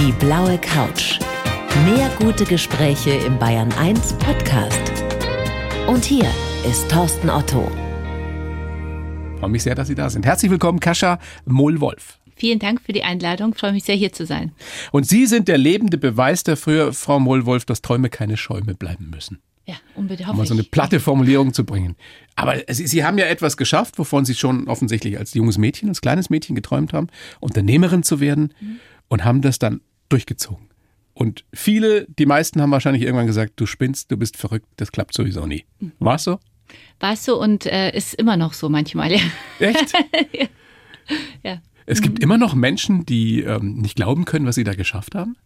Die blaue Couch. Mehr gute Gespräche im Bayern 1 Podcast. Und hier ist Thorsten Otto. Freue mich sehr, dass Sie da sind. Herzlich willkommen, Kascha Mohl-Wolf. Vielen Dank für die Einladung. Freue mich sehr, hier zu sein. Und Sie sind der lebende Beweis dafür, Frau Mohl-Wolf, dass Träume keine Schäume bleiben müssen. Ja, unbedingt. Um mal so eine platte Formulierung zu bringen. Aber Sie, Sie haben ja etwas geschafft, wovon Sie schon offensichtlich als junges Mädchen, als kleines Mädchen geträumt haben, Unternehmerin zu werden mhm. und haben das dann durchgezogen. Und viele, die meisten haben wahrscheinlich irgendwann gesagt, du spinnst, du bist verrückt, das klappt sowieso nie. War es so? War es so und äh, ist immer noch so manchmal, ja. Echt? ja. ja. Es gibt mhm. immer noch Menschen, die ähm, nicht glauben können, was sie da geschafft haben?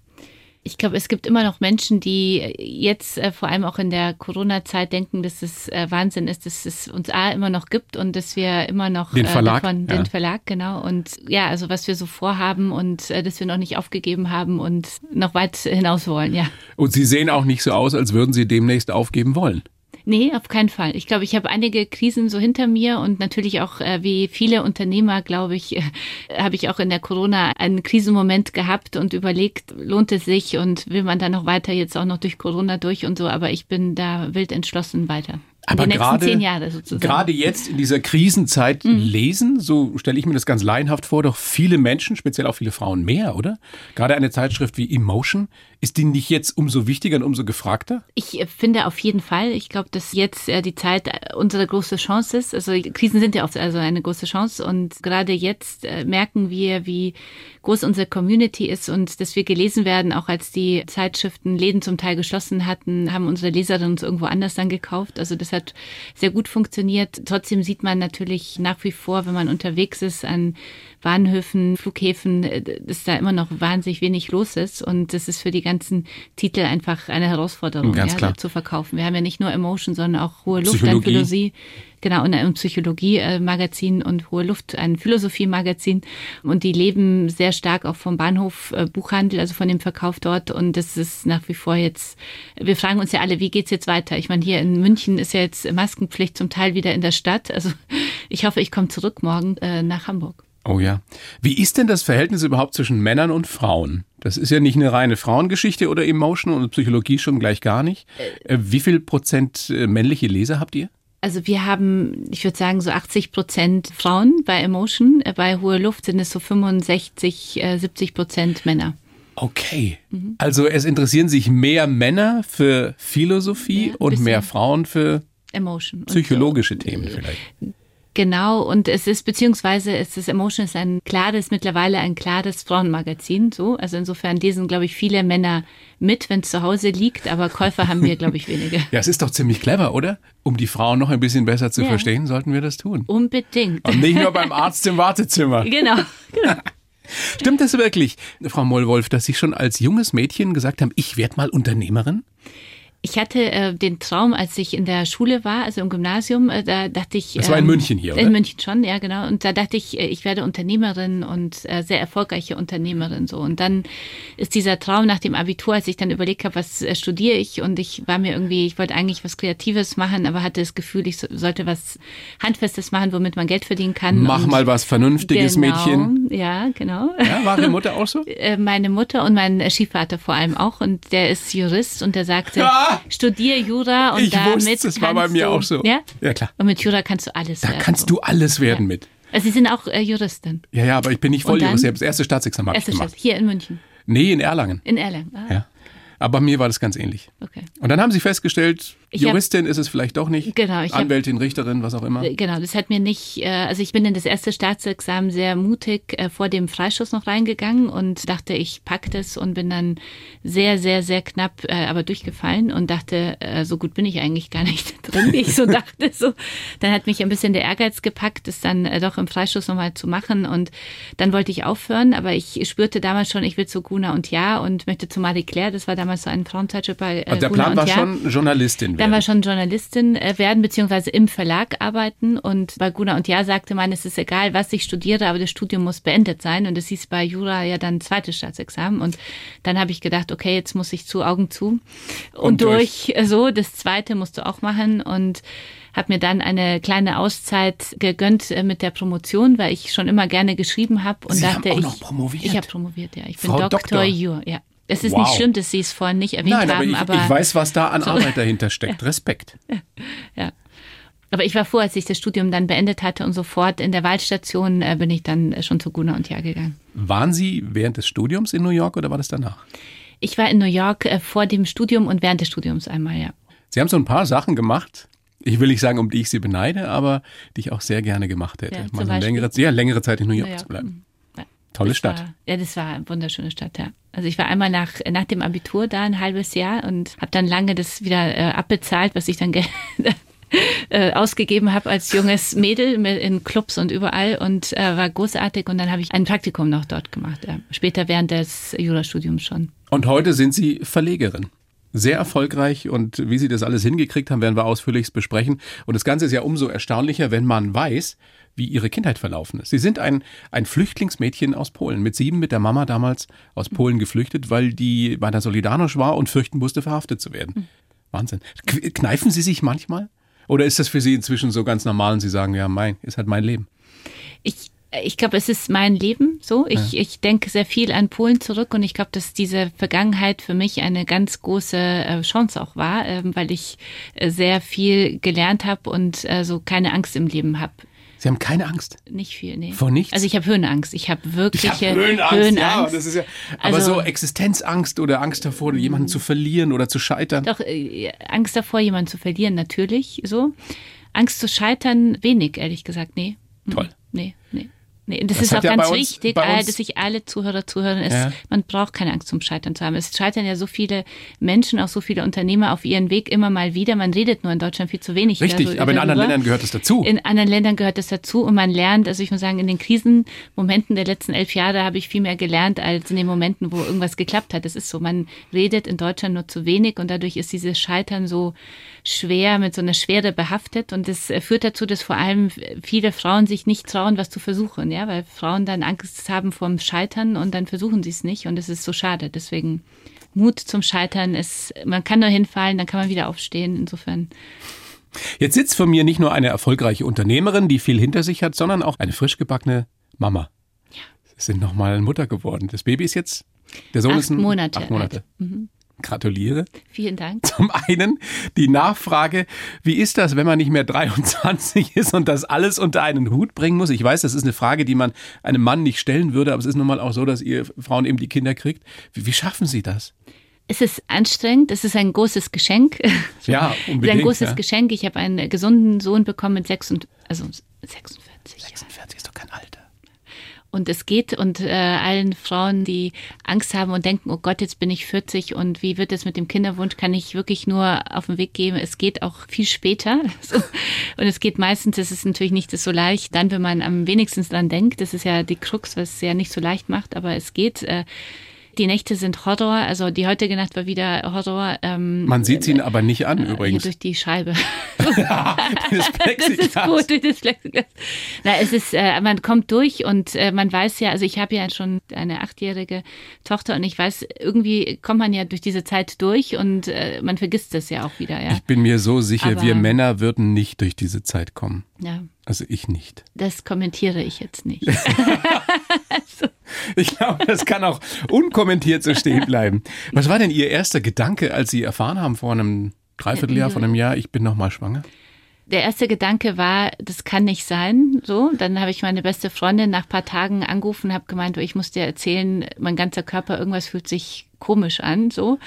Ich glaube, es gibt immer noch Menschen, die jetzt äh, vor allem auch in der Corona-Zeit denken, dass es äh, Wahnsinn ist, dass es uns A immer noch gibt und dass wir immer noch den Verlag, äh, davon, ja. den Verlag, genau. Und ja, also was wir so vorhaben und äh, dass wir noch nicht aufgegeben haben und noch weit hinaus wollen, ja. Und Sie sehen auch nicht so aus, als würden Sie demnächst aufgeben wollen. Nee, auf keinen Fall. Ich glaube, ich habe einige Krisen so hinter mir und natürlich auch äh, wie viele Unternehmer, glaube ich, äh, habe ich auch in der Corona einen Krisenmoment gehabt und überlegt, lohnt es sich und will man da noch weiter jetzt auch noch durch Corona durch und so, aber ich bin da wild entschlossen weiter. Aber gerade, gerade jetzt in dieser Krisenzeit mhm. lesen, so stelle ich mir das ganz laienhaft vor, doch viele Menschen, speziell auch viele Frauen mehr, oder? Gerade eine Zeitschrift wie Emotion, ist die nicht jetzt umso wichtiger und umso gefragter? Ich äh, finde auf jeden Fall. Ich glaube, dass jetzt äh, die Zeit äh, unsere große Chance ist. Also Krisen sind ja oft also eine große Chance und gerade jetzt merken wir, wie groß unsere Community ist und dass wir gelesen werden, auch als die Zeitschriften Läden zum Teil geschlossen hatten, haben unsere Leserinnen uns irgendwo anders dann gekauft. Also das hat sehr gut funktioniert. Trotzdem sieht man natürlich nach wie vor, wenn man unterwegs ist an Bahnhöfen, Flughäfen, äh, dass da immer noch wahnsinnig wenig los ist. Und das ist für die ganzen Titel einfach eine Herausforderung, ja, zu verkaufen. Wir haben ja nicht nur Emotion, sondern auch hohe Luft an Philosophie. Genau, und ein Psychologie-Magazin und Hohe Luft, ein Philosophie-Magazin. Und die leben sehr stark auch vom Bahnhof äh, Buchhandel, also von dem Verkauf dort. Und das ist nach wie vor jetzt, wir fragen uns ja alle, wie geht's jetzt weiter? Ich meine, hier in München ist ja jetzt Maskenpflicht zum Teil wieder in der Stadt. Also ich hoffe, ich komme zurück morgen äh, nach Hamburg. Oh ja. Wie ist denn das Verhältnis überhaupt zwischen Männern und Frauen? Das ist ja nicht eine reine Frauengeschichte oder Emotion und Psychologie schon gleich gar nicht. Äh, wie viel Prozent äh, männliche Leser habt ihr? Also wir haben, ich würde sagen, so 80 Prozent Frauen bei Emotion. Äh, bei Hohe Luft sind es so 65, 70 Prozent Männer. Okay. Mhm. Also es interessieren sich mehr Männer für Philosophie ja, und mehr Frauen für Emotion. Psychologische so. Themen vielleicht. Genau, und es ist, beziehungsweise es ist Emotion ist ein klares, mittlerweile ein klares Frauenmagazin, so. Also insofern lesen, glaube ich, viele Männer mit, wenn es zu Hause liegt, aber Käufer haben wir, glaube ich, wenige. Ja, es ist doch ziemlich clever, oder? Um die Frauen noch ein bisschen besser zu ja. verstehen, sollten wir das tun. Unbedingt. Und nicht nur beim Arzt im Wartezimmer. Genau, genau. Stimmt das wirklich, Frau Mollwolf, dass Sie schon als junges Mädchen gesagt haben, ich werde mal Unternehmerin? Ich hatte äh, den Traum, als ich in der Schule war, also im Gymnasium, äh, da dachte ich. Das war in ähm, München hier, oder? In München schon, ja, genau. Und da dachte ich, äh, ich werde Unternehmerin und äh, sehr erfolgreiche Unternehmerin so. Und dann ist dieser Traum nach dem Abitur, als ich dann überlegt habe, was äh, studiere ich und ich war mir irgendwie, ich wollte eigentlich was Kreatives machen, aber hatte das Gefühl, ich so, sollte was Handfestes machen, womit man Geld verdienen kann. Mach und mal was Vernünftiges, genau, Mädchen. Ja, genau. Ja, war Ihre Mutter auch so? Äh, Meine Mutter und mein Stiefvater vor allem auch. Und der ist Jurist und der sagte, Ja! Studiere Jura und Ich damit wusste, es war bei mir du, auch so. Ja? Ja, klar. Und mit Jura kannst du alles Da werden. kannst du alles werden mit. Also Sie sind auch äh, Juristin. Ja, ja, aber ich bin nicht Und voll dann? Jurist. Ich habe das erste Staatsexamen Erste gemacht. Hier in München. Nee, in Erlangen. In Erlangen. Ah, Ja. Aber mir war das ganz ähnlich. Okay. Und dann haben sie festgestellt, Ich hab- Juristin ist es vielleicht doch nicht. Genau, ich hab- Anwältin, Richterin, was auch immer. Äh, Genau, das hat mir nicht, äh, also ich bin in das erste Staatsexamen sehr mutig äh, vor dem Freischuss noch reingegangen und dachte, ich pack das und bin dann sehr, sehr, sehr knapp aber durchgefallen und dachte, so gut bin ich eigentlich gar nicht drin, wie ich so dachte. So. Dann hat mich ein bisschen der Ehrgeiz gepackt, das dann doch im Freischuss nochmal zu machen und dann wollte ich aufhören, aber ich spürte damals schon, ich will zu Guna und Ja und möchte zu Marie Claire, das war damals so einen Frauenzeitschrift bei äh, Also der Plan war schon Journalistin Dann werden. war schon Journalistin äh, werden, beziehungsweise im Verlag arbeiten. Und bei Guna und Ja sagte man, es ist egal, was ich studiere, aber das Studium muss beendet sein. Und es hieß bei Jura ja dann zweites Staatsexamen. Und dann habe ich gedacht, okay, jetzt muss ich zu, Augen zu. Und, Und durch. durch. äh, so, das zweite musst du auch machen. Und habe mir dann eine kleine Auszeit gegönnt äh, mit der Promotion, weil ich schon immer gerne geschrieben habe und Sie dachte auch ich noch promoviert? ich habe promoviert ja ich bin Frau Doktor, Doktor. Jur ja es ist Wow. nicht schlimm dass Sie es vorhin nicht erwähnt Nein, aber haben ich, aber ich weiß, was da an Arbeit dahinter steckt. Respekt. ja. Aber ich war froh, als ich das Studium dann beendet hatte und sofort in der Wahlstation äh, bin ich dann schon zu Guna und Ja gegangen. Waren Sie während des Studiums in New York oder war das danach? Ich war in New York äh, vor dem Studium und während des Studiums einmal, ja. Sie haben so ein paar Sachen gemacht. Ich will nicht sagen, um die ich Sie beneide, aber die ich auch sehr gerne gemacht hätte. Ja, Mal Beispiel? längere, ja, längere Zeit in New York New York, zu bleiben. Tolle Das Stadt. War, ja, das war eine wunderschöne Stadt, ja. Also ich war einmal nach, nach dem Abitur da ein halbes Jahr und habe dann lange das wieder äh, abbezahlt, was ich dann äh, ausgegeben habe als junges Mädel in Clubs und überall und äh, war großartig und dann habe ich ein Praktikum noch dort gemacht. Ja. Später während des Jurastudiums schon. Und heute sind Sie Verlegerin. Sehr erfolgreich und wie Sie das alles hingekriegt haben, werden wir ausführlichst besprechen. Und das Ganze ist ja umso erstaunlicher, wenn man weiß, wie Ihre Kindheit verlaufen ist. Sie sind ein, ein Flüchtlingsmädchen aus Polen, mit sieben mit der Mama damals aus Polen geflüchtet, weil die bei der Solidarność war und fürchten musste, verhaftet zu werden. Wahnsinn. Kneifen Sie sich manchmal? Oder ist das für Sie inzwischen so ganz normal und Sie sagen, ja, mein, ist halt mein Leben? Ich, ich glaube, es ist mein Leben so. Ich, ich denke sehr viel an Polen zurück und ich glaube, dass diese Vergangenheit für mich eine ganz große äh, Chance auch war, ähm, weil ich äh, sehr viel gelernt habe und äh, so keine Angst im Leben habe. Sie haben keine Angst. Nicht viel, nee. Vor nichts? Also ich habe Höhenangst. Ich habe wirkliche Ich hab Höhenangst, Höhenangst. ja, das ist ja. Aber Also- so Existenzangst oder Angst davor, jemanden zu verlieren oder zu scheitern. Doch, äh, Angst davor, jemanden zu verlieren, natürlich so. Angst zu scheitern, wenig, ehrlich gesagt, nee. Mhm. Toll. Nee, das, Das ist auch ja ganz uns- wichtig, bei äh, dass sich alle Zuhörer zuhören. Es, Ja. Man braucht keine Angst zum Scheitern zu haben. Es scheitern ja so viele Menschen, auch so viele Unternehmer auf ihren Weg immer mal wieder. Man redet nur in Deutschland viel zu wenig. Richtig, darüber. aber in anderen Ländern gehört es dazu. In anderen Ländern gehört das dazu und man lernt, also ich muss sagen, in den Krisenmomenten der letzten elf Jahre habe ich viel mehr gelernt als in den Momenten, wo irgendwas geklappt hat. Das ist so, man redet in Deutschland nur zu wenig und dadurch ist dieses Scheitern so schwer, mit so einer Schwere behaftet und das äh, führt dazu, dass vor allem viele Frauen sich nicht trauen, was zu versuchen, ja, weil Frauen dann Angst haben vorm Scheitern und dann versuchen sie es nicht und das ist so schade. Deswegen Mut zum Scheitern ist, man kann nur hinfallen, dann kann man wieder aufstehen. Insofern Jetzt sitzt vor mir nicht nur eine erfolgreiche Unternehmerin, die viel hinter sich hat, sondern auch eine frisch gebackene Mama. Sie sind nochmal Mutter geworden. Das Baby ist jetzt, der Sohn Acht ist ein, Monate acht Monate. alt. Gratuliere. vielen Dank. Zum einen die Nachfrage, wie ist das, wenn man nicht mehr 23 ist und das alles unter einen Hut bringen muss? Ich weiß, das ist eine Frage, die man einem Mann nicht stellen würde, aber es ist nun mal auch so, dass ihr Frauen eben die Kinder kriegt. Wie, wie schaffen Sie das? Es ist anstrengend, es ist ein großes Geschenk. Ja, Es ist ein unbedingt. großes ja. Geschenk. Ich habe einen gesunden Sohn bekommen mit sechs und, also 46. 46 ist doch kein Alter. Und es geht und äh, allen Frauen, die Angst haben und denken, oh Gott, jetzt bin ich 40 und wie wird es mit dem Kinderwunsch, kann ich wirklich nur auf den Weg geben. Es geht auch viel später. Und es geht meistens, es ist natürlich nicht so leicht, dann, wenn man am wenigsten dran denkt. Das ist ja die Krux, was es ja nicht so leicht macht, aber es geht. Äh, die Nächte sind Horror, also die heutige Nacht war wieder Horror. Ähm, Man sieht sie ihn aber nicht an, hier übrigens. durch die Scheibe. das Das ist gut durch das Plexiglas. Na, es ist, äh, man kommt durch und äh, man weiß ja, also ich habe ja schon eine achtjährige Tochter und ich weiß, irgendwie kommt man ja durch diese Zeit durch und äh, man vergisst es ja auch wieder, ja. Ich bin mir so sicher, Aber- wir Männer würden nicht durch diese Zeit kommen. ja. Also ich nicht. Das kommentiere ich jetzt nicht. Ich glaube, das kann auch unkommentiert so stehen bleiben. Was war denn Ihr erster Gedanke, als Sie erfahren haben vor einem Dreivierteljahr, vor einem Jahr, ich bin noch mal schwanger? Der erste Gedanke war, das kann nicht sein. So, dann habe ich meine beste Freundin nach paar Tagen angerufen, habe gemeint, du, ich muss dir erzählen, mein ganzer Körper, irgendwas fühlt sich komisch an, so.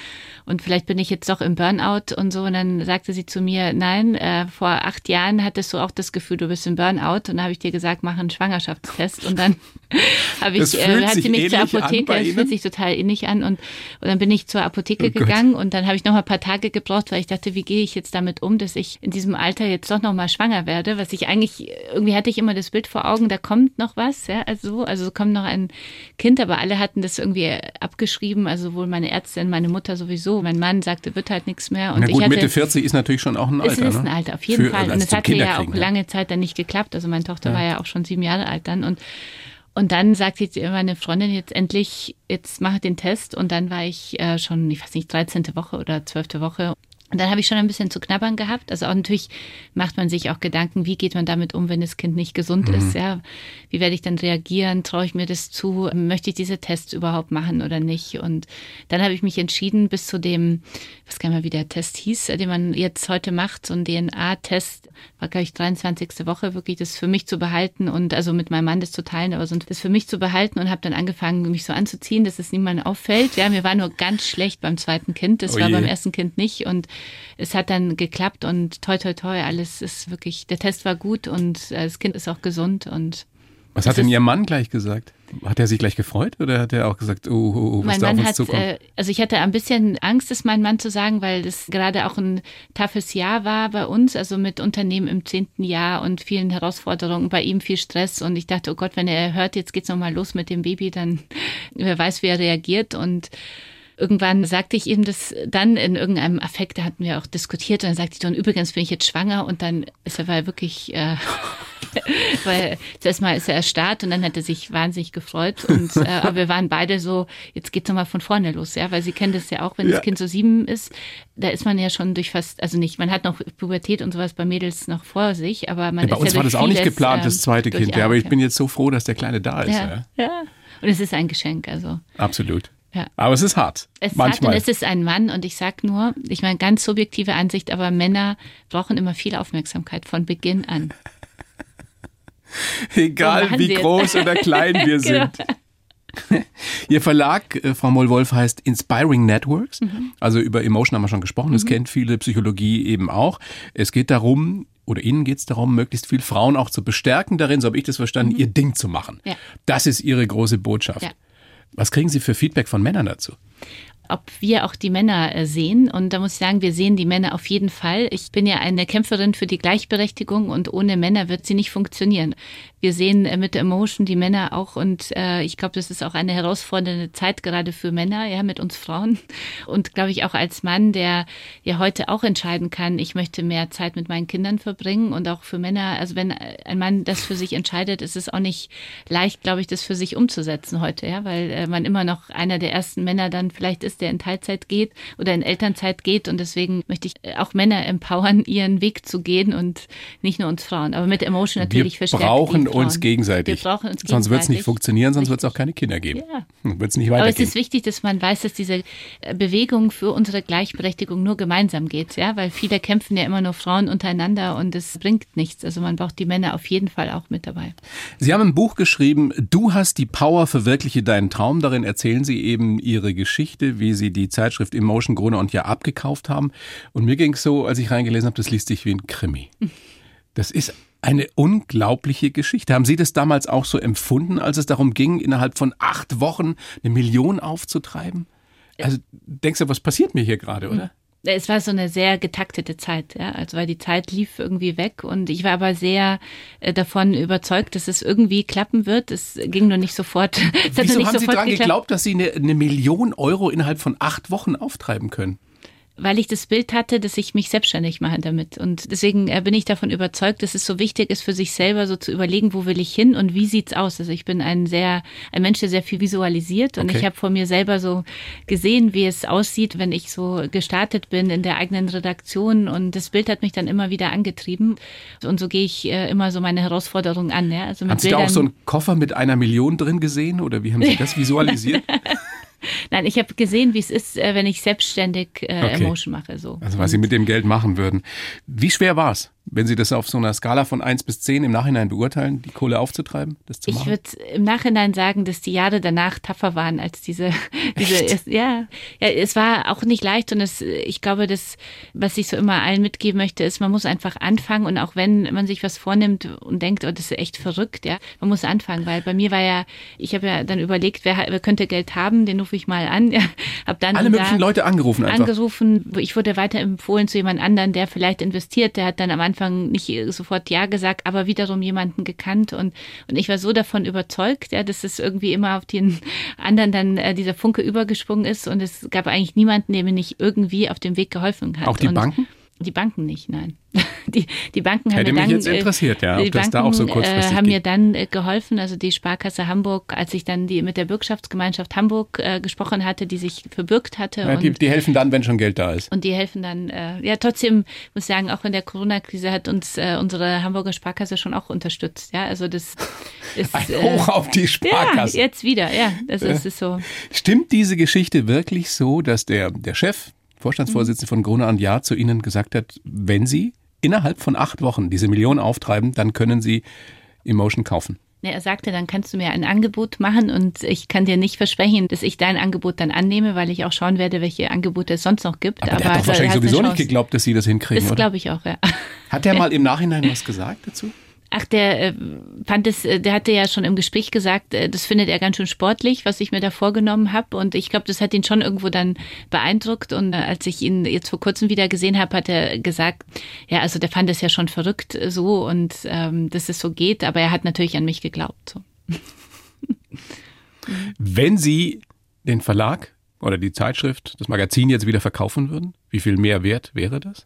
Und vielleicht bin ich jetzt doch im Burnout und so. Und dann sagte sie zu mir, nein, äh, vor acht Jahren hattest du auch das Gefühl, du bist im Burnout. Und dann habe ich dir gesagt, mach einen Schwangerschaftstest. Und dann habe ich, äh, hat sie mich zur Apotheke, es fühlt sich total ähnlich an. Und, und dann bin ich zur Apotheke Oh Gott. gegangen und dann habe ich noch mal ein paar Tage gebraucht, weil ich dachte, wie gehe ich jetzt damit um, dass ich in diesem Alter jetzt doch noch mal schwanger werde, was ich eigentlich, irgendwie hatte ich immer das Bild vor Augen, da kommt noch was, ja, also, so, also kommt noch ein Kind, aber alle hatten das irgendwie abgeschrieben, also sowohl sowohl meine Ärztin, meine Mutter sowieso. Mein Mann sagte, wird halt nichts mehr. Und Na gut, hatte, Mitte 40 ist natürlich schon auch ein Alter. Es ist ne? ein Alter, auf jeden Für, Fall. Und es hat ja auch lange Zeit dann nicht geklappt. Also meine Tochter ja. war ja auch schon sieben Jahre alt dann. Und und dann sagt jetzt meine Freundin jetzt endlich, jetzt mache den Test. Und dann war ich äh, schon, ich weiß nicht, 13. Woche oder 12. Woche. Und dann habe ich schon ein bisschen zu knabbern gehabt. Also auch natürlich macht man sich auch Gedanken, wie geht man damit um, wenn das Kind nicht gesund mhm. ist. Ja, wie werde ich dann reagieren? Traue ich mir das zu? Möchte ich diese Tests überhaupt machen oder nicht? Und dann habe ich mich entschieden, bis zu dem, was kann man wie der Test hieß, den man jetzt heute macht, so ein DNA-Test, war glaube ich 23. Woche, wirklich das für mich zu behalten und also mit meinem Mann das zu teilen, aber so das für mich zu behalten und habe dann angefangen, mich so anzuziehen, dass es niemandem auffällt. Ja, mir war nur ganz schlecht beim zweiten Kind. Das oh war beim ersten Kind nicht und es hat dann geklappt und toi, toi, toi, alles ist wirklich, der Test war gut und äh, das Kind ist auch gesund und was hat denn Ihr Mann gleich gesagt? Hat er sich gleich gefreut oder hat er auch gesagt, oh, oh, oh was mein da Mann auf uns hat, zukommt? Äh, also ich hatte ein bisschen Angst, es meinem Mann zu sagen, weil das gerade auch ein toughes Jahr war bei uns, also mit Unternehmen im zehnten Jahr und vielen Herausforderungen, bei ihm viel Stress und ich dachte, oh Gott, wenn er hört, jetzt geht's nochmal los mit dem Baby, dann wer weiß, wie er reagiert und irgendwann sagte ich ihm das dann in irgendeinem Affekt, da hatten wir auch diskutiert und dann sagte ich dann, übrigens bin ich jetzt schwanger und dann ist er war wirklich, äh, weil zuerst mal ist er erstarrt und dann hat er sich wahnsinnig gefreut und äh, aber wir waren beide so, jetzt geht's nochmal von vorne los, ja, weil sie kennen das ja auch, wenn ja. das Kind so sieben ist, da ist man ja schon durch fast, also nicht, man hat noch Pubertät und sowas bei Mädels noch vor sich, aber man ja, bei ist uns ja war das auch nicht geplant, das zweite Kind, ja, aber ich bin jetzt so froh, dass der Kleine da ist. Ja, ja. ja. Und es ist ein Geschenk, also. Absolut. Ja. Aber es ist hart. Es ist manchmal. hart und es ist ein Mann und ich sag nur, ich meine ganz subjektive Ansicht, aber Männer brauchen immer viel Aufmerksamkeit von Beginn an. Egal wie groß oder klein wir genau. sind. Ihr Verlag, äh, Frau Moll-Wolf, heißt Inspiring Networks. Mhm. Also über Emotion haben wir schon gesprochen. Das mhm. kennt viele Psychologie eben auch. Es geht darum, oder Ihnen geht es darum, möglichst viel Frauen auch zu bestärken darin, so habe ich das verstanden, mhm. ihr Ding zu machen. Ja. Das ist Ihre große Botschaft. Ja. Was kriegen Sie für Feedback von Männern dazu? Ob wir auch die Männer äh, sehen. Und da muss ich sagen, wir sehen die Männer auf jeden Fall. Ich bin ja eine Kämpferin für die Gleichberechtigung und ohne Männer wird sie nicht funktionieren. Wir sehen äh, mit Emotion die Männer auch und äh, ich glaube, das ist auch eine herausfordernde Zeit gerade für Männer, ja, mit uns Frauen. Und glaube ich auch als Mann, der ja heute auch entscheiden kann, ich möchte mehr Zeit mit meinen Kindern verbringen und auch für Männer, also wenn ein Mann das für sich entscheidet, ist es auch nicht leicht, glaube ich, das für sich umzusetzen heute, ja, weil äh, man immer noch einer der ersten Männer dann vielleicht ist, der in Teilzeit geht oder in Elternzeit geht und deswegen möchte ich äh, auch Männer empowern, ihren Weg zu gehen und nicht nur uns Frauen, aber mit Emotion natürlich verstärkt uns gegenseitig. Wir brauchen uns gegenseitig. Sonst wird es nicht funktionieren, sonst wird es auch keine Kinder geben. Ja. Wird es nicht weitergehen. Aber es ist wichtig, dass man weiß, dass diese äh, Bewegung für unsere Gleichberechtigung nur gemeinsam geht, ja, weil viele kämpfen ja immer nur Frauen untereinander und es bringt nichts. Also man braucht die Männer auf jeden Fall auch mit dabei. Sie haben ein Buch geschrieben, Du hast die Power, verwirkliche deinen Traum. Darin erzählen Sie eben Ihre Geschichte, wie Sie die Zeitschrift Emotion Gruner und Ja abgekauft haben. Und mir ging es so, als ich reingelesen habe, das liest sich wie ein Krimi. Das ist eine unglaubliche Geschichte. Haben Sie das damals auch so empfunden, als es darum ging, innerhalb von acht Wochen eine Million aufzutreiben? Also denkst du, was passiert mir hier gerade, oder? Es war so eine sehr getaktete Zeit, ja. Also weil die Zeit lief irgendwie weg und ich war aber sehr äh, davon überzeugt, dass es irgendwie klappen wird. Es ging nur nicht sofort. Es Wieso nicht haben Sie daran geglaubt, dass Sie eine, eine Million Euro innerhalb von acht Wochen auftreiben können? Weil ich das Bild hatte, dass ich mich selbstständig mache damit. Und deswegen äh, bin ich davon überzeugt, dass es so wichtig ist, für sich selber so zu überlegen, wo will ich hin und wie sieht's aus. Also ich bin ein sehr, ein Mensch, der sehr viel visualisiert und okay. ich habe vor mir selber so gesehen, wie es aussieht, wenn ich so gestartet bin in der eigenen Redaktion und das Bild hat mich dann immer wieder angetrieben. Und so gehe ich äh, immer so meine Herausforderungen an. Ja? Also mit Haben Sie da auch so einen Koffer mit einer Million drin gesehen oder wie haben Sie das visualisiert? Nein, ich habe gesehen, wie es ist, äh, wenn ich selbstständig äh, okay. Emotion mache. So. Also was Sie mit dem Geld machen würden. Wie schwer war es? Wenn Sie das auf so einer Skala von 1 bis 10 im Nachhinein beurteilen, die Kohle aufzutreiben, das zu machen? Ich würde im Nachhinein sagen, dass die Jahre danach tougher waren als diese, diese ja, ja, es war auch nicht leicht und es, ich glaube, das, was ich so immer allen mitgeben möchte, ist, man muss einfach anfangen und auch wenn man sich was vornimmt und denkt, oh, das ist echt verrückt, ja, man muss anfangen, weil bei mir war ja, ich habe ja dann überlegt, wer, wer könnte Geld haben, den rufe ich mal an, ja, hab dann alle möglichen Leute angerufen einfach. Angerufen, ich wurde weiter empfohlen zu jemand anderen, der vielleicht investiert, der hat dann am Anfang Anfang nicht sofort Ja gesagt, aber wiederum jemanden gekannt und, und ich war so davon überzeugt, ja, dass es irgendwie immer auf den anderen dann äh, dieser Funke übergesprungen ist und es gab eigentlich niemanden, der mir nicht irgendwie auf dem Weg geholfen hat. Auch die und Banken? Die Banken nicht, nein. Die, die Banken haben Hätte mir mich dann, jetzt interessiert, ja, ob die das Banken da auch so kurzfristig äh, haben mir dann äh, geholfen, also die Sparkasse Hamburg, als ich dann die mit der Bürgschaftsgemeinschaft Hamburg äh, gesprochen hatte, die sich verbürgt hatte Ja, die, und die helfen dann, wenn schon Geld da ist. und die helfen dann, äh, ja, trotzdem muss ich sagen, auch in der Corona-Krise hat uns äh, unsere Hamburger Sparkasse schon auch unterstützt. Ja, also das ist. Ein Hoch auf die Sparkasse. Ja, jetzt wieder, ja. Also es ist so. Stimmt diese Geschichte wirklich so, dass der, der Chef, Vorstandsvorsitzende von Gruner und Jahr zu Ihnen gesagt hat, wenn Sie innerhalb von acht Wochen diese Million auftreiben, dann können Sie Emotion kaufen? Er sagte, dann kannst du mir ein Angebot machen und ich kann dir nicht versprechen, dass ich dein Angebot dann annehme, weil ich auch schauen werde, welche Angebote es sonst noch gibt. Aber, der hat doch wahrscheinlich eine sowieso nicht geglaubt, dass Sie das hinkriegen, Das glaube ich auch, ja. Hat er mal im Nachhinein was gesagt dazu? Ach, der äh, fand es, äh, der hatte ja schon im Gespräch gesagt, äh, das findet er ganz schön sportlich, was ich mir da vorgenommen habe. Und ich glaube, das hat ihn schon irgendwo dann beeindruckt. Und äh, als ich ihn jetzt vor kurzem wieder gesehen habe, hat er gesagt, ja, also der fand es ja schon verrückt äh, so und ähm, dass es so geht, aber er hat natürlich an mich geglaubt. So. Wenn Sie den Verlag oder die Zeitschrift, das Magazin jetzt wieder verkaufen würden, wie viel mehr wert wäre das?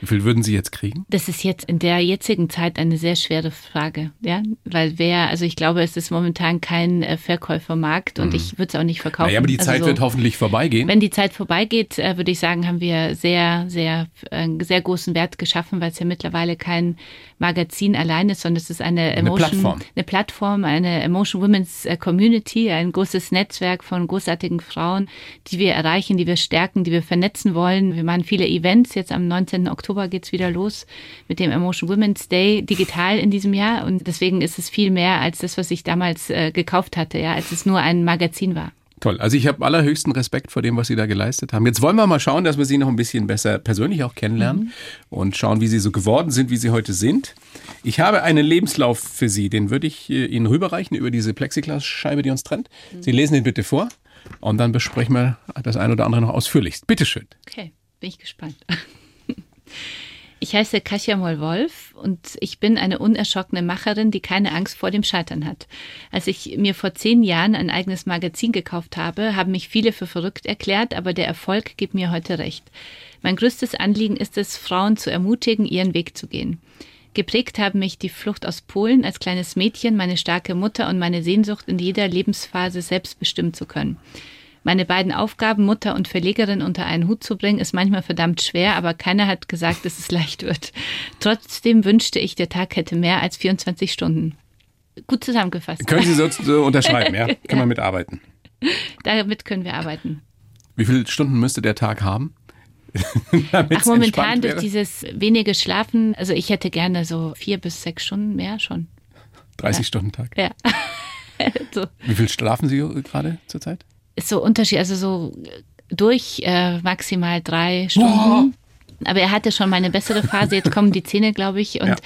Wie viel würden Sie jetzt kriegen? Das ist jetzt in der jetzigen Zeit eine sehr schwere Frage, ja, weil wer, also ich glaube, es ist momentan kein äh, Verkäufermarkt und ich würde es auch nicht verkaufen. Mhm. Naja, aber die Also Zeit so- wird hoffentlich vorbeigehen. Wenn die Zeit vorbeigeht, äh, würde ich sagen, haben wir sehr, sehr, äh, einen sehr großen Wert geschaffen, weil es ja mittlerweile kein Magazin allein ist, sondern es ist eine Emotion, Plattform. eine Plattform, eine Emotion Women's Community, ein großes Netzwerk von großartigen Frauen, die wir erreichen, die wir stärken, die wir vernetzen wollen. Wir machen viele Events. Jetzt am 19. Oktober geht's wieder los mit dem Emotion Women's Day digital in diesem Jahr. Und deswegen ist es viel mehr als das, was ich damals äh, gekauft hatte, ja, als es nur ein Magazin war. Toll. Also ich habe allerhöchsten Respekt vor dem, was Sie da geleistet haben. Jetzt wollen wir mal schauen, dass wir Sie noch ein bisschen besser persönlich auch kennenlernen und schauen, wie Sie so geworden sind, wie Sie heute sind. Ich habe einen Lebenslauf für Sie, den würde ich äh, Ihnen rüberreichen über diese Plexiglasscheibe, die uns trennt. Sie lesen den bitte vor und dann besprechen wir das ein oder andere noch ausführlichst. Bitteschön. Okay, bin ich gespannt. Ich heiße Kasia Moll-Wolf und ich bin eine unerschrockene Macherin, die keine Angst vor dem Scheitern hat. Als ich mir vor zehn Jahren ein eigenes Magazin gekauft habe, haben mich viele für verrückt erklärt, aber der Erfolg gibt mir heute recht. Mein größtes Anliegen ist es, Frauen zu ermutigen, ihren Weg zu gehen. Geprägt haben mich die Flucht aus Polen als kleines Mädchen, meine starke Mutter und meine Sehnsucht, in jeder Lebensphase selbst bestimmen zu können. Meine beiden Aufgaben, Mutter und Verlegerin, unter einen Hut zu bringen, ist manchmal verdammt schwer, aber keiner hat gesagt, dass es leicht wird. Trotzdem wünschte ich, der Tag hätte mehr als 24 Stunden. Gut zusammengefasst. Können Sie so, so unterschreiben, ja? Können wir mitarbeiten. Damit können wir arbeiten. Wie viele Stunden müsste der Tag haben? Ach, momentan durch dieses wenige Schlafen, also ich hätte gerne so vier bis sechs Stunden mehr schon. 30 Stunden Tag. Ja. so. Wie viel schlafen Sie gerade zurzeit? Ist so Unterschied, also so durch äh, maximal drei Stunden. Aber er hatte schon mal eine bessere Phase. Jetzt kommen die Zähne, glaube ich. Und Ja.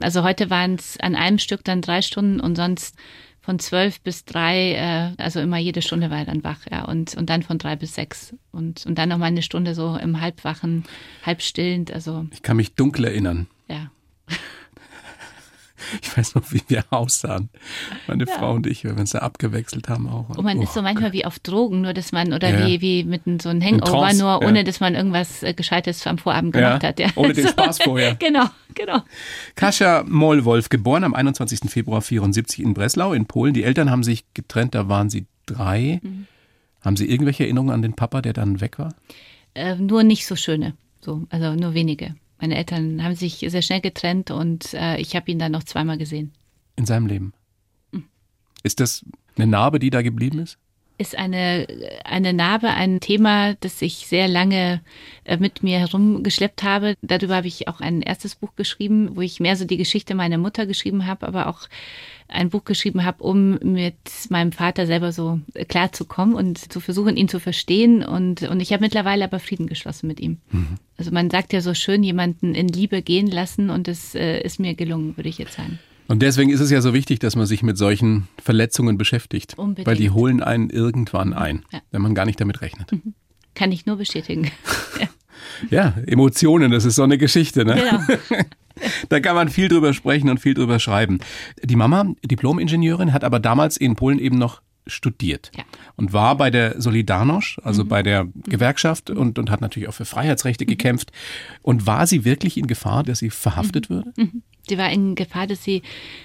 also heute waren es an einem Stück dann drei Stunden und sonst von zwölf bis drei, äh, also immer jede Stunde war er dann wach, ja. Und, und dann von drei bis sechs. Und, und dann noch mal eine Stunde so im Halbwachen, halb stillend. Also Ich kann mich dunkel erinnern. ja. Ich weiß noch, wie wir aussahen. Meine Frau und ich, wenn wir uns da abgewechselt haben auch. Und man Oh ist so manchmal wie auf Drogen, nur dass man, oder Ja. wie, wie mit so einem Hangover, Trance, nur ja. ohne dass man irgendwas äh, Gescheites am Vorabend gemacht Ja, hat. Ja. ohne den. Spaß vorher. Genau, genau. Kasia Mollwolf, geboren am 21. Februar 74 in Breslau in Polen. Die Eltern haben sich getrennt, da waren sie drei. Mhm. Haben Sie irgendwelche Erinnerungen an den Papa, der dann weg war? Äh, nur nicht so schöne, so, also nur wenige. Meine Eltern haben sich sehr schnell getrennt und äh, ich habe ihn dann noch zweimal gesehen. In seinem Leben? Mhm. Ist das eine Narbe, die da geblieben ist? Ist eine, eine Narbe, ein Thema, das ich sehr lange äh, mit mir herumgeschleppt habe. Darüber habe ich auch ein erstes Buch geschrieben, wo ich mehr so die Geschichte meiner Mutter geschrieben habe, aber auch ein Buch geschrieben habe, um mit meinem Vater selber so klar zu kommen und zu versuchen, ihn zu verstehen. Und, und ich habe mittlerweile aber Frieden geschlossen mit ihm. Also man sagt ja so schön, jemanden in Liebe gehen lassen und es äh, ist mir gelungen, würde ich jetzt sagen. Und deswegen ist es ja so wichtig, dass man sich mit solchen Verletzungen beschäftigt. Unbedingt. Weil die holen einen irgendwann ein, Ja. wenn man gar nicht damit rechnet. Kann ich nur bestätigen. Ja, Emotionen, das ist so eine Geschichte. Ne? genau. da kann man viel drüber sprechen und viel drüber schreiben. Die Mama, Diplom-Ingenieurin, hat aber damals in Polen eben noch studiert ja. und war bei der Solidarność, also mhm. bei der Gewerkschaft und, und hat natürlich auch für Freiheitsrechte mhm. gekämpft. Und war sie wirklich in Gefahr, dass sie verhaftet mhm. würde? Sie war in Gefahr, dass sie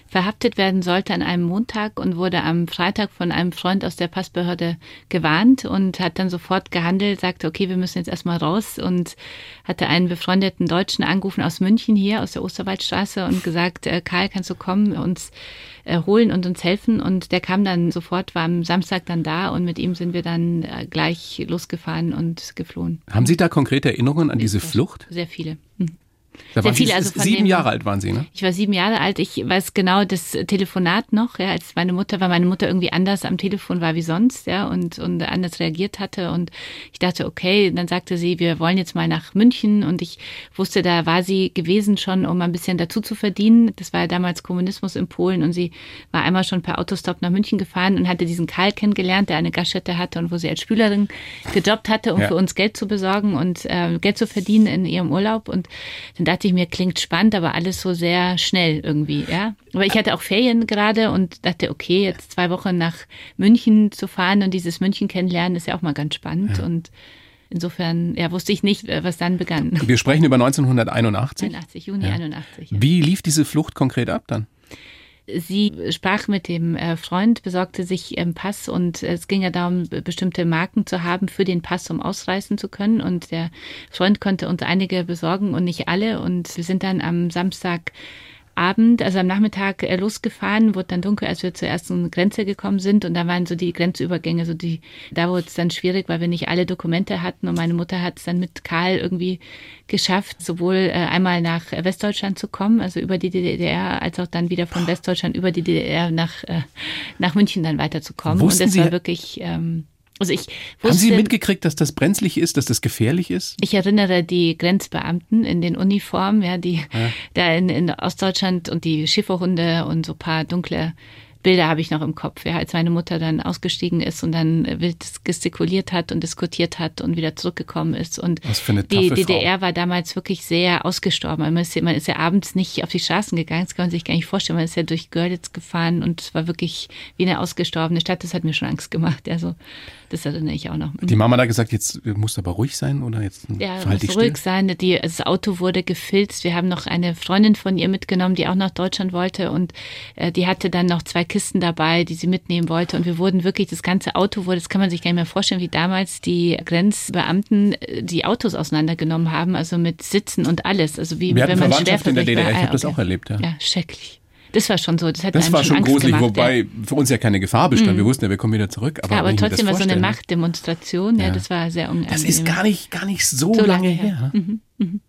verhaftet werden sollte an einem Montag und wurde am Freitag von einem Freund aus der Passbehörde gewarnt und hat dann sofort gehandelt, sagte, okay, wir müssen jetzt erstmal raus und hatte einen befreundeten Deutschen angerufen aus München hier, aus der Osterwaldstraße und gesagt, äh, Karl, kannst du kommen, uns äh, holen und uns helfen? Und der kam dann sofort, war am Samstag dann da und mit ihm sind wir dann äh, gleich losgefahren und geflohen. Haben Sie da konkrete Erinnerungen an diese Flucht? Sehr viele. Mhm. Da sehr viele. Also sieben Jahre alt waren Sie, ne? Ich war sieben Jahre alt. Ich weiß genau das Telefonat noch, ja, als meine Mutter, weil meine Mutter irgendwie anders am Telefon war wie sonst, ja, und, und anders reagiert hatte. Und ich dachte, okay, dann sagte sie, wir wollen jetzt mal nach München. Und ich wusste, da war sie gewesen schon, um ein bisschen dazu zu verdienen. Das war ja damals Kommunismus in Polen und sie war einmal schon per Autostop nach München gefahren und hatte diesen Karl kennengelernt, der eine Gaststätte hatte und wo sie als Spülerin gejobbt hatte, um ja. für uns Geld zu besorgen und äh, Geld zu verdienen in ihrem Urlaub. Und dann dachte ich mir, klingt spannend, aber alles so sehr schnell irgendwie, ja. Aber ich hatte auch Ferien gerade und dachte, okay, jetzt zwei Wochen nach München zu fahren und dieses München kennenlernen ist ja auch mal ganz spannend ja. und Insofern ja, wusste ich nicht, was dann begann. Wir sprechen über 1981. 81, Juni ja. 81. Ja. Wie lief diese Flucht konkret ab dann? Sie sprach mit dem äh, Freund, besorgte sich ähm, Pass und es ging ja darum, bestimmte Marken zu haben für den Pass, um ausreisen zu können. Und der Freund konnte uns einige besorgen und nicht alle. Und wir sind dann am Samstag Abend, also am Nachmittag äh, losgefahren, wurde dann dunkel, als wir zur ersten Grenze gekommen sind. Und da waren so die Grenzübergänge, so die, da wurde es dann schwierig, weil wir nicht alle Dokumente hatten. Und meine Mutter hat es dann mit Karl irgendwie geschafft, sowohl äh, einmal nach Westdeutschland zu kommen, also über die DDR, als auch dann wieder von Westdeutschland über die DDR nach, äh, nach München dann weiterzukommen. Wussten und das Sie, war wirklich ähm, also ich wusste, Haben Sie mitgekriegt, dass das brenzlig ist, dass das gefährlich ist? Ich erinnere die Grenzbeamten in den Uniformen, ja, die ja. da in, in Ostdeutschland und die Schifferhunde und so paar dunkle Bilder habe ich noch im Kopf, ja, als meine Mutter dann ausgestiegen ist und dann wild gestikuliert hat und diskutiert hat und wieder zurückgekommen ist. Und Was für eine die DDR Frau. war damals wirklich sehr ausgestorben. Man ist, man ist ja abends nicht auf die Straßen gegangen, das kann man sich gar nicht vorstellen. Man ist ja durch Görlitz gefahren und es war wirklich wie eine ausgestorbene Stadt. Das hat mir schon Angst gemacht. Also das erinnere ich auch noch. Die Mama da gesagt, jetzt musst du aber ruhig sein oder jetzt ja, muss ruhig sein. Die, das Auto wurde gefilzt. Wir haben noch eine Freundin von ihr mitgenommen, die auch nach Deutschland wollte und äh, die hatte dann noch zwei Kisten dabei, die sie mitnehmen wollte und wir wurden wirklich, das ganze Auto wurde, das kann man sich gar nicht mehr vorstellen, wie damals die Grenzbeamten äh, die Autos auseinandergenommen haben, also mit Sitzen und alles. Also wie wir wenn man schwer in der DDR, ich habe das auch erlebt. Ja, ja schrecklich. Das war schon so. Das, hat das war schon Angst gruselig, gemacht, wobei ja. für uns ja keine Gefahr bestand. Mhm. Wir wussten ja, wir kommen wieder zurück. Aber, ja, aber trotzdem war so eine ne? Machtdemonstration. Ja, ja, das war sehr unangenehm. Das ist gar nicht, gar nicht so, so lange, lange her. her. Mhm. Mhm.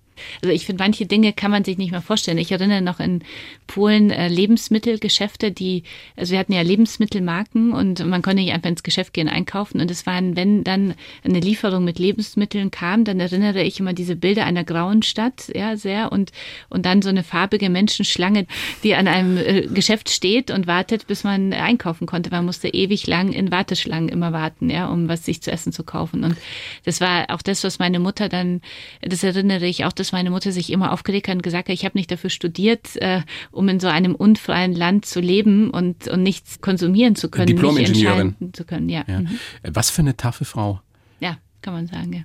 Also ich finde, manche Dinge kann man sich nicht mehr vorstellen. Ich erinnere noch in Polen äh, Lebensmittelgeschäfte, die, also wir hatten ja Lebensmittelmarken und man konnte nicht einfach ins Geschäft gehen einkaufen. Und es waren, wenn dann eine Lieferung mit Lebensmitteln kam, dann erinnere ich immer diese Bilder einer grauen Stadt, ja, sehr. Und, und dann so eine farbige Menschenschlange, die an einem äh, Geschäft steht und wartet, bis man einkaufen konnte. Man musste ewig lang in Warteschlangen immer warten, ja, um was sich zu essen zu kaufen. Und das war auch das, was meine Mutter dann, das erinnere ich auch, das dass meine Mutter sich immer aufgeregt hat und gesagt hat, ich habe nicht dafür studiert, äh, um in so einem unfreien Land zu leben und, und nichts konsumieren zu können. Diplom-Ingenieurin. Zu können, ja. ja. Mhm. Was für eine taffe Frau. Ja, kann man sagen, ja.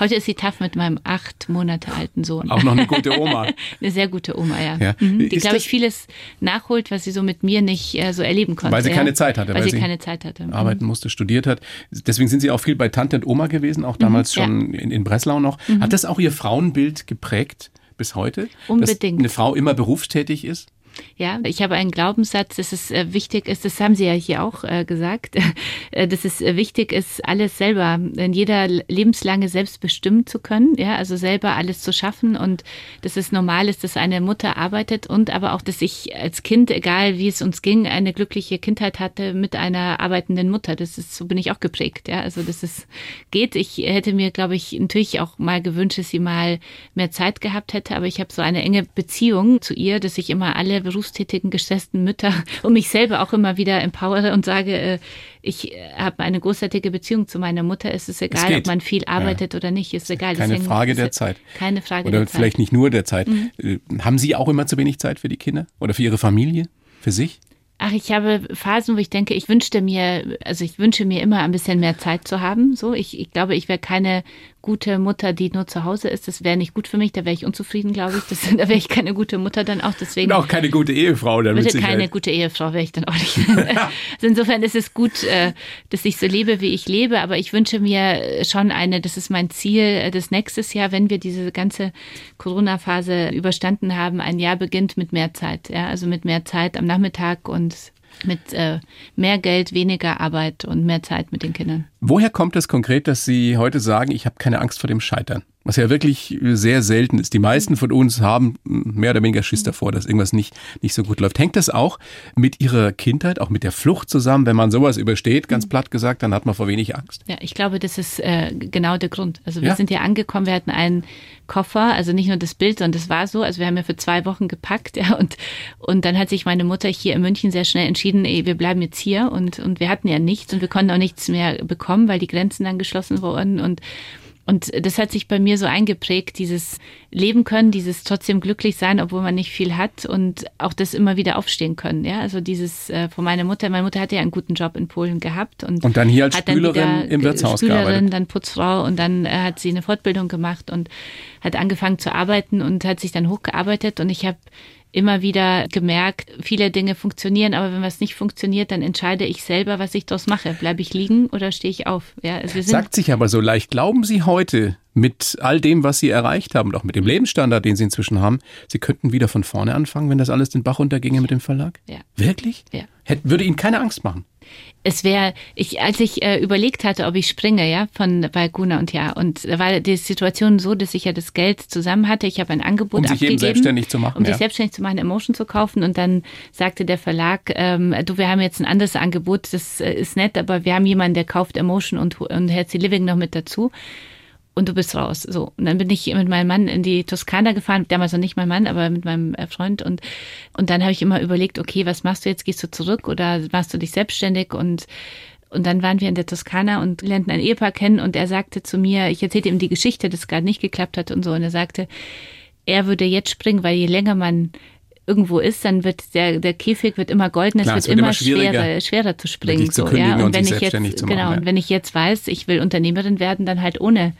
Heute ist sie tough mit meinem acht Monate alten Sohn. Auch noch eine gute Oma. eine sehr gute Oma, ja. ja. Mhm. Die, glaube ich, vieles nachholt, was sie so mit mir nicht äh, so erleben konnte. Weil sie ja. keine Zeit hatte. Weil, weil sie, keine Zeit hatte. Mhm. Arbeiten musste, studiert hat. Deswegen sind sie auch viel bei Tante und Oma gewesen, auch damals mhm, schon ja. in, in, Breslau noch. Mhm. Hat das auch ihr Frauenbild geprägt bis heute? Unbedingt. Dass eine Frau immer berufstätig ist? Ja, ich habe einen Glaubenssatz, dass es äh, wichtig ist, das haben Sie ja hier auch äh, gesagt, äh, dass es wichtig ist, alles selber in jeder lebenslange selbst bestimmen zu können, ja, also selber alles zu schaffen und dass es normal ist, dass eine Mutter arbeitet und aber auch, dass ich als Kind, egal wie es uns ging, eine glückliche Kindheit hatte mit einer arbeitenden Mutter. Das ist, so bin ich auch geprägt, ja, also dass es geht. Ich hätte mir, glaube ich, natürlich auch mal gewünscht, dass sie mal mehr Zeit gehabt hätte, aber ich habe so eine enge Beziehung zu ihr, dass ich immer alle berufstätigen, gestressten Mütter und mich selber auch immer wieder empowere und sage, äh, ich äh, habe eine großartige Beziehung zu meiner Mutter. Es ist egal, es ob man viel arbeitet ja. oder nicht. Es ist egal. Keine Deswegen Frage der Zeit. Keine Frage oder der Zeit. Oder vielleicht nicht nur der Zeit. Mhm. Äh, haben Sie auch immer zu wenig Zeit für die Kinder oder für Ihre Familie? Für sich? Ach, ich habe Phasen, wo ich denke, ich wünschte mir, also ich wünsche mir immer ein bisschen mehr Zeit zu haben. So, ich, ich glaube, ich wäre keine gute Mutter, die nur zu Hause ist. Das wäre nicht gut für mich. Da wäre ich unzufrieden, glaube ich. Das, da wäre ich keine gute Mutter dann auch. Deswegen. Und auch keine gute Ehefrau dann Bitte keine gute Ehefrau wäre ich dann auch nicht. also insofern ist es gut, äh, dass ich so lebe, wie ich lebe. Aber ich wünsche mir schon eine, das ist mein Ziel, äh, das nächstes Jahr, wenn wir diese ganze Corona-Phase überstanden haben, ein Jahr beginnt mit mehr Zeit. Ja, also mit mehr Zeit am Nachmittag und mit äh, mehr Geld, weniger Arbeit und mehr Zeit mit den Kindern. Woher kommt es konkret, dass Sie heute sagen, ich habe keine Angst vor dem Scheitern? Was ja wirklich sehr selten ist. Die meisten von uns haben mehr oder weniger Schiss davor, dass irgendwas nicht, nicht so gut läuft. Hängt das auch mit Ihrer Kindheit, auch mit der Flucht zusammen? Wenn man sowas übersteht, ganz mhm. platt gesagt, dann hat man vor wenig Angst. Ja, ich glaube, das ist äh, genau der Grund. Also wir ja? sind ja angekommen, wir hatten einen Koffer, also nicht nur das Bild, sondern das war so. Also wir haben ja für zwei Wochen gepackt, ja, und, und dann hat sich meine Mutter hier in München sehr schnell entschieden, ey, wir bleiben jetzt hier und, und wir hatten ja nichts und wir konnten auch nichts mehr bekommen, weil die Grenzen dann geschlossen wurden und und das hat sich bei mir so eingeprägt, dieses Leben können, dieses trotzdem glücklich sein, obwohl man nicht viel hat und auch das immer wieder aufstehen können. Ja, also dieses äh, von meiner Mutter. Meine Mutter hatte ja einen guten Job in Polen gehabt und, und dann hier als Spülerin im Wirtshaus Spülerin, gearbeitet. dann Putzfrau und dann äh, hat sie eine Fortbildung gemacht und hat angefangen zu arbeiten und hat sich dann hochgearbeitet und ich habe immer wieder gemerkt, viele Dinge funktionieren, aber wenn was nicht funktioniert, dann entscheide ich selber, was ich daraus mache. Bleibe ich liegen oder stehe ich auf? Ja, also Sagt sich aber so leicht. Glauben Sie heute mit all dem, was Sie erreicht haben und auch mit dem Lebensstandard, den Sie inzwischen haben, Sie könnten wieder von vorne anfangen, wenn das alles den Bach runterginge mit dem Verlag? Ja. Wirklich? Ja. Hätte, würde Ihnen keine Angst machen? Es wäre, ich, als ich äh, überlegt hatte, ob ich springe, ja, von bei Guna und ja, und da war die Situation so, dass ich ja das Geld zusammen hatte. Ich habe ein Angebot um sich abgegeben, eben selbstständig zu machen, um ja. sich selbstständig zu machen, Emotion zu kaufen. Und dann sagte der Verlag, ähm, du, wir haben jetzt ein anderes Angebot, das äh, ist nett, aber wir haben jemanden, der kauft Emotion und, und Healthy Living noch mit dazu und du bist raus. So. Und dann bin ich mit meinem Mann in die Toskana gefahren, damals noch nicht mein Mann, aber mit meinem äh, Freund und, und dann habe ich immer überlegt, okay, was machst du jetzt? Gehst du zurück oder machst du dich selbstständig? Und, und dann waren wir in der Toskana und lernten ein Ehepaar kennen und er sagte zu mir, ich erzählte ihm die Geschichte, dass es gerade nicht geklappt hat und so und er sagte, er würde jetzt springen, weil je länger man irgendwo ist, dann wird der, der Käfig wird immer golden, Klar, es wird, wird immer, schwerer, schwerer zu springen. So, ja. Und, und wenn ich jetzt, genau, machen, ja. und wenn ich jetzt weiß, ich will Unternehmerin werden, dann halt ohne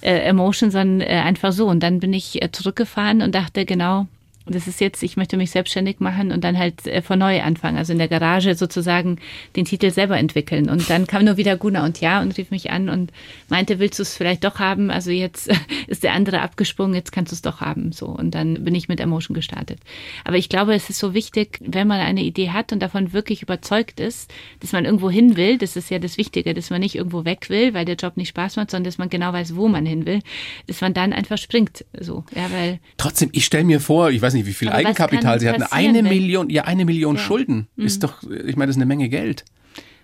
äh, Emotion, sondern äh, einfach so. Und dann bin ich äh, zurückgefahren und dachte, genau, das ist jetzt, ich möchte mich selbstständig machen und dann halt äh, von neu anfangen, also in der Garage sozusagen den Titel selber entwickeln. Und dann kam nur wieder Guna und Ja und rief mich an und meinte, willst du es vielleicht doch haben? Also jetzt ist der andere abgesprungen, jetzt kannst du es doch haben. So. Und dann bin ich mit Emotion gestartet. Aber ich glaube, es ist so wichtig, wenn man eine Idee hat und davon wirklich überzeugt ist, dass man irgendwo hin will, das ist ja das Wichtige, dass man nicht irgendwo weg will, weil der Job nicht Spaß macht, sondern dass man genau weiß, wo man hin will, dass man dann einfach springt. So. Ja, weil Trotzdem, ich stelle mir vor, ich weiß nicht, nicht, wie viel Aber Eigenkapital sie hatten. Eine Million, ja, eine Million ja. Schulden mhm. ist doch, ich meine, das ist eine Menge Geld.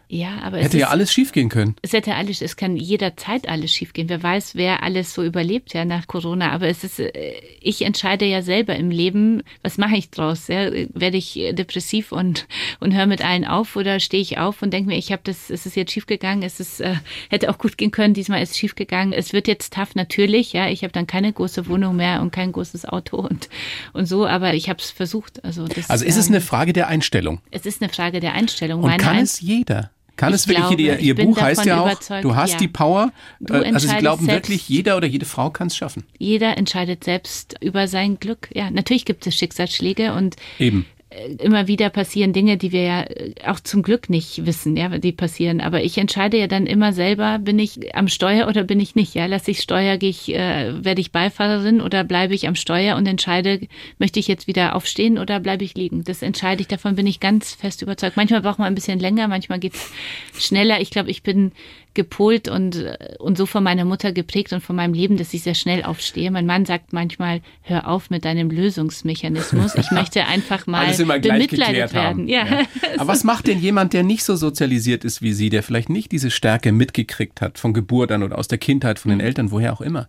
Ja, aber hätte ja alles schiefgehen können. Es hätte alles, es kann jederzeit alles schiefgehen. Wer weiß, wer alles so überlebt ja nach Corona. Aber es ist, äh, ich entscheide ja selber im Leben, was mache ich draus? Ja? Werde ich depressiv und und höre mit allen auf oder stehe ich auf und denke mir, ich habe das, es ist jetzt schiefgegangen, es ist äh, hätte auch gut gehen können. Diesmal ist es schiefgegangen. Es wird jetzt tough natürlich. Ja, ich habe dann keine große Wohnung mehr und kein großes Auto und und so. Aber ich habe es versucht. Also das, also ist es eine Frage der Einstellung. Es ist eine Frage der Einstellung. Und Meine kann es jeder? Kann ich es wirklich, glaube, ihr, ihr Buch heißt ja auch, du hast ja. die Power. Du äh, also Sie glauben selbst, wirklich, jeder oder jede Frau kann es schaffen. Jeder entscheidet selbst über sein Glück. Ja, natürlich gibt es Schicksalsschläge und Eben immer wieder passieren Dinge, die wir ja äh, auch zum Glück nicht wissen, ja, die passieren. Aber ich entscheide ja dann immer selber, bin ich am Steuer oder bin ich nicht. Ja, lasse ich Steuer, gehe ich, äh, werde ich Beifahrerin oder bleibe ich am Steuer und entscheide, möchte ich jetzt wieder aufstehen oder bleibe ich liegen. Das entscheide ich, davon bin ich ganz fest überzeugt. Manchmal braucht man ein bisschen länger, manchmal geht's schneller. Ich glaube, ich bin gepolt und, und so von meiner Mutter geprägt und von meinem Leben, dass ich sehr schnell aufstehe. Mein Mann sagt manchmal, hör auf mit deinem Lösungsmechanismus. Ich möchte einfach mal bemitleidet werden. Ja. ja. Aber was macht denn jemand, der nicht so sozialisiert ist wie Sie, der vielleicht nicht diese Stärke mitgekriegt hat von Geburt an oder aus der Kindheit, von den mhm. Eltern, woher auch immer?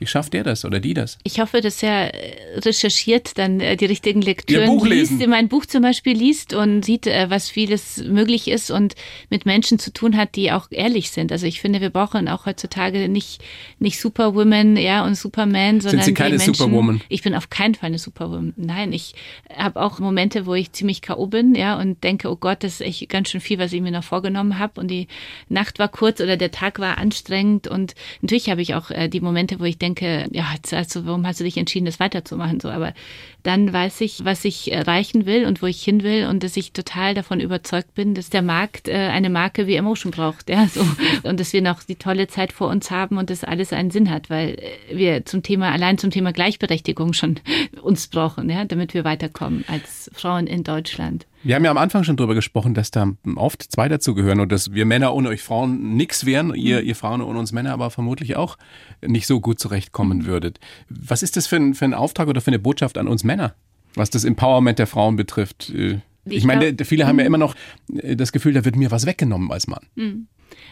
Wie schafft der das oder die das? Ich hoffe, dass er äh, recherchiert, dann äh, die richtigen Lektüren liest, mein Buch zum Beispiel liest und sieht, äh, was vieles möglich ist und mit Menschen zu tun hat, die auch ehrlich sind. Also ich finde, wir brauchen auch heutzutage nicht, nicht Superwomen, ja, und Superman, sondern Sie keine Menschen, Superwoman? Ich bin auf keinen Fall eine Superwoman. Nein, ich habe auch Momente, wo ich ziemlich K.O. bin, ja, und denke, oh Gott, das ist echt ganz schön viel, was ich mir noch vorgenommen habe. Und die Nacht war kurz oder der Tag war anstrengend. Und natürlich habe ich auch die Momente, wo ich denke, ja, jetzt, also, warum hast du dich entschieden, das weiterzumachen? So, aber dann weiß ich, was ich erreichen will und wo ich hin will und dass ich total davon überzeugt bin, dass der Markt äh, eine Marke wie Emotion braucht, ja, so. Und dass wir noch die tolle Zeit vor uns haben und das alles einen Sinn hat, weil wir zum Thema, allein zum Thema Gleichberechtigung schon uns brauchen, ja, damit wir weiterkommen als Frauen in Deutschland. Wir haben ja am Anfang schon drüber gesprochen, dass da oft zwei dazugehören und dass wir Männer ohne euch Frauen nix wären, ihr, ihr Frauen ohne uns Männer aber vermutlich auch nicht so gut zurechtkommen würdet. Was ist das für ein, für ein Auftrag oder für eine Botschaft an uns Männer, was das Empowerment der Frauen betrifft? Ich, meine, viele haben ja immer noch äh, das Gefühl, da wird mir was weggenommen als Mann.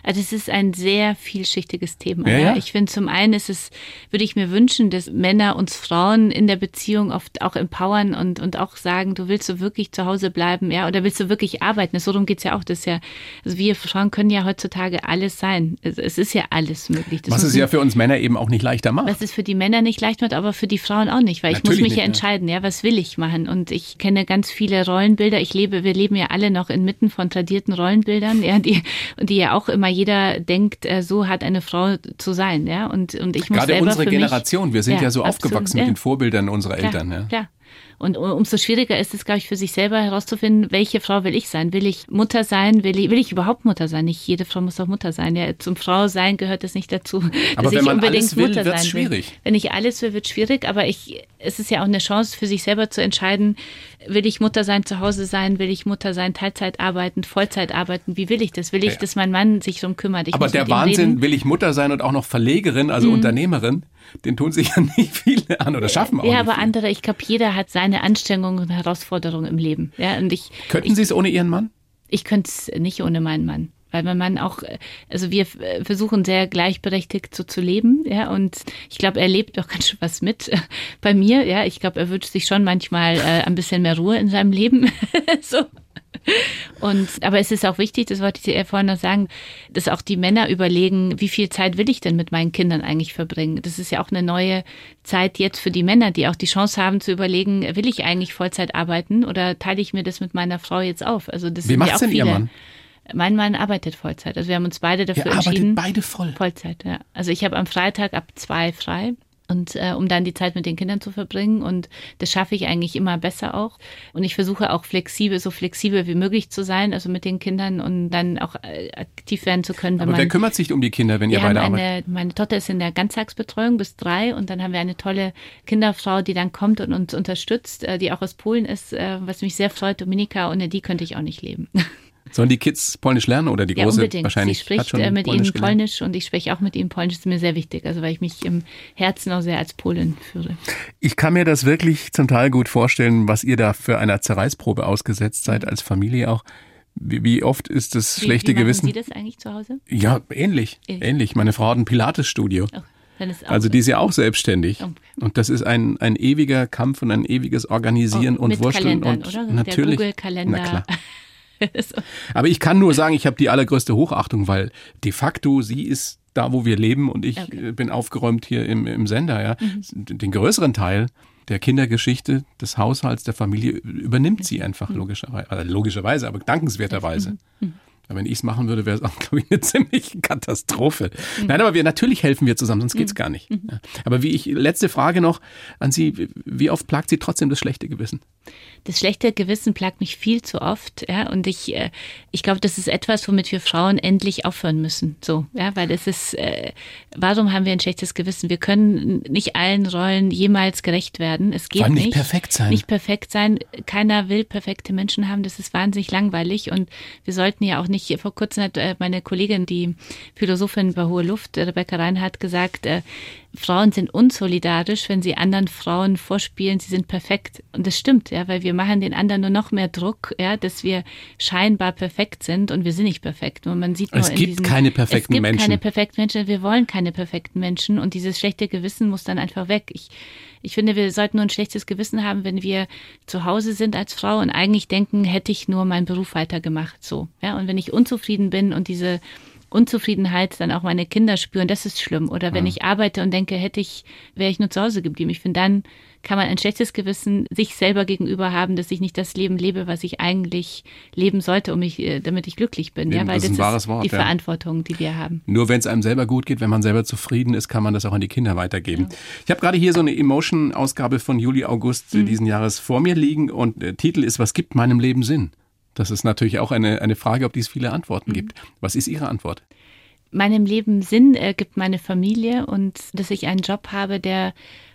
Also es ist ein sehr vielschichtiges Thema. Ja, Ja. Ich finde, zum einen ist es, würde ich mir wünschen, dass Männer uns Frauen in der Beziehung oft auch empowern und, und auch sagen, du willst du wirklich zu Hause bleiben, ja, oder willst du wirklich arbeiten? So darum geht's ja auch. Das ja, also wir Frauen können ja heutzutage alles sein. Es, es ist ja alles möglich. Das Was es ja für uns Männer eben auch nicht leichter macht. was es für die Männer nicht leicht macht, aber für die Frauen auch nicht, weil ich Natürlich muss mich ja nicht, ja. entscheiden, ja, was will ich machen? Und ich kenne ganz viele Rollenbilder. Ich lebe, wir leben ja alle noch inmitten von tradierten Rollenbildern, ja, die, und die ja auch immer jeder denkt, äh, so hat eine Frau zu sein, ja. Und, und ich muss Gerade selber unsere für mich- Generation, wir sind ja, Ja, so absolut, aufgewachsen ja. mit den Vorbildern unserer Klar, Eltern. Ja. Klar. Und umso schwieriger ist es, glaube ich, für sich selber herauszufinden, welche Frau will ich sein? Will ich Mutter sein? Will ich, will ich überhaupt Mutter sein? Nicht jede Frau muss auch Mutter sein. Ja, zum Frau sein gehört es nicht dazu. Aber dass wenn ich man unbedingt alles will, Mutter wird's sein will. schwierig. Wenn ich alles will, wird schwierig, aber ich, es ist ja auch eine Chance für sich selber zu entscheiden, will ich Mutter sein, zu Hause sein, will ich Mutter sein, Teilzeit arbeiten, Vollzeit arbeiten, wie will ich das? Will ich, Ja. dass mein Mann sich darum kümmert? Ich Aber der Wahnsinn, reden. Mhm. will ich Mutter sein und auch noch Verlegerin, also Unternehmerin, den tun sich ja nicht viele an oder schaffen auch Ja, aber viele. andere, ich glaube, jeder hat seine Anstrengungen und Herausforderungen im Leben. Ja, und ich, Könnten Sie es ohne Ihren Mann? ich könnte es nicht ohne meinen Mann. Weil mein Mann auch, äh, also wir äh, versuchen sehr gleichberechtigt so zu leben, ja, und ich glaube, er lebt auch ganz schön was mit äh, bei mir, ja. Ich glaube, er wünscht sich schon manchmal äh, ein bisschen mehr Ruhe in seinem Leben. so. Und, aber es ist auch wichtig, das wollte ich dir vorhin noch sagen, dass auch die Männer überlegen, wie viel Zeit will ich denn mit meinen Kindern eigentlich verbringen? Das ist ja auch eine neue Zeit jetzt für die Männer, die auch die Chance haben zu überlegen, will ich eigentlich Vollzeit arbeiten oder teile ich mir das mit meiner Frau jetzt auf? Also das Wie sind macht's ja auch denn Ihr viele. Mann? Mein Mann arbeitet Vollzeit. Also wir haben uns beide dafür arbeitet entschieden. beide voll. Vollzeit, ja. Also ich habe am Freitag ab zwei frei. Und äh, um dann die Zeit mit den Kindern zu verbringen. Und das schaffe ich eigentlich immer besser auch. Und ich versuche auch flexibel, so flexibel wie möglich zu sein, also mit den Kindern und dann auch äh, aktiv werden zu können, wenn Aber man. wer kümmert sich um die Kinder, wenn ihr beide arbeitet? eine, meine Tochter ist in der Ganztagsbetreuung bis drei und dann haben wir eine tolle Kinderfrau, die dann kommt und uns unterstützt, äh, die auch aus Polen ist, äh, was mich sehr freut, Dominika, ohne die könnte ich auch nicht leben. Sollen die Kids Polnisch lernen oder die Ja, große unbedingt. wahrscheinlich Sie hat spricht schon äh, mit Polnisch ihnen gelernt? Polnisch und ich spreche auch mit ihnen Polnisch. Das ist mir sehr wichtig, also weil ich mich im Herzen auch sehr als Polin fühle. Ich kann mir das wirklich zum Teil gut vorstellen, was ihr da für einer Zerreißprobe ausgesetzt seid, als Familie auch. Wie, wie oft ist das Wie- schlechte wie machen Gewissen? Sie das eigentlich zu Hause? Ja, ähnlich. Ähnlich. Ähnlich. Meine Frau hat ein Pilates-Studio. Oh, Also die ist ja auch selbstständig. Oh. Und das ist ein, ein ewiger Kampf und ein ewiges Organisieren Oh, und mit Wursteln. Kalendern, und oder? Der natürlich. Google-Kalender. Na klar. so. Aber ich kann nur sagen, ich habe die allergrößte Hochachtung, weil de facto sie ist da, wo wir leben und ich Okay. Mhm. äh, bin aufgeräumt hier im, im Sender. Ja. Den größeren Teil der Kindergeschichte, des Haushalts, der Familie übernimmt sie Mhm. einfach logischerweise, also logischerweise, aber dankenswerterweise. Aber wenn ich es machen würde, wäre es auch, glaube ich, eine ziemliche Katastrophe. Nein, aber wir natürlich helfen wir zusammen, sonst geht's gar nicht. Ja. Aber wie ich, letzte Frage noch an Sie, wie oft plagt Sie trotzdem das schlechte Gewissen? Das schlechte Gewissen plagt mich viel zu oft, ja, und ich, äh, ich glaube, das ist etwas, womit wir Frauen endlich aufhören müssen, so, ja, weil es ist, äh, warum haben wir ein schlechtes Gewissen? Wir können nicht allen Rollen jemals gerecht werden. Es geht Vor allem nicht nicht. perfekt sein. Nicht perfekt sein. Keiner will perfekte Menschen haben. Das ist wahnsinnig langweilig und wir sollten ja auch nicht. Vor kurzem hat äh, meine Kollegin, die Philosophin bei Hohe Luft, Rebecca Reinhardt, gesagt, äh, Frauen sind unsolidarisch, wenn sie anderen Frauen vorspielen, sie sind perfekt. Und das stimmt, ja, weil wir machen den anderen nur noch mehr Druck, ja, dass wir scheinbar perfekt sind und wir sind nicht perfekt. Und man sieht nur es in gibt diesen, keine perfekten es gibt Menschen. keine perfekten Menschen. Wir wollen keine perfekten Menschen und dieses schlechte Gewissen muss dann einfach weg. Ich, ich finde, wir sollten nur ein schlechtes Gewissen haben, wenn wir zu Hause sind als Frau und eigentlich denken, hätte ich nur meinen Beruf weitergemacht, so. Ja, und wenn ich unzufrieden bin und diese Unzufriedenheit dann auch meine Kinder spüren, das ist schlimm. Oder wenn Ja. ich arbeite und denke, hätte ich, wäre ich nur zu Hause geblieben. Ich finde, dann kann man ein schlechtes Gewissen sich selber gegenüber haben, dass ich nicht das Leben lebe, was ich eigentlich leben sollte, um mich, äh, damit ich glücklich bin. Eben, ja, weil das ist ein das wahres ist Wort, die ja. Verantwortung, die wir haben. Nur wenn es einem selber gut geht, wenn man selber zufrieden ist, kann man das auch an die Kinder weitergeben. Ich habe gerade hier so eine Emotion-Ausgabe von Juli August Mhm. diesen Jahres vor mir liegen und der Titel ist Was gibt meinem Leben Sinn? Das ist natürlich auch eine, eine Frage, auf die es viele Mhm. Antworten gibt. Was ist Ihre Antwort? meinem Leben Sinn äh, gibt meine Familie und dass ich einen Job habe, der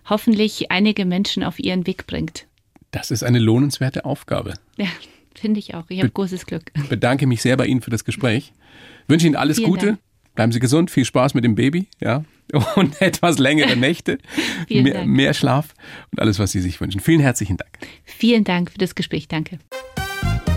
hoffentlich einige Menschen auf ihren Weg bringt. Das ist eine lohnenswerte Aufgabe. Ja, finde ich auch. Ich habe großes Glück. Ich bedanke mich sehr bei Ihnen für das Gespräch. Wünsche Ihnen alles Vielen Gute. Dank. Bleiben Sie gesund, viel Spaß mit dem Baby, ja. Und etwas längere Nächte, mehr, mehr Schlaf und alles, was Sie sich wünschen. Vielen herzlichen Dank. Vielen Dank für das Gespräch. Danke.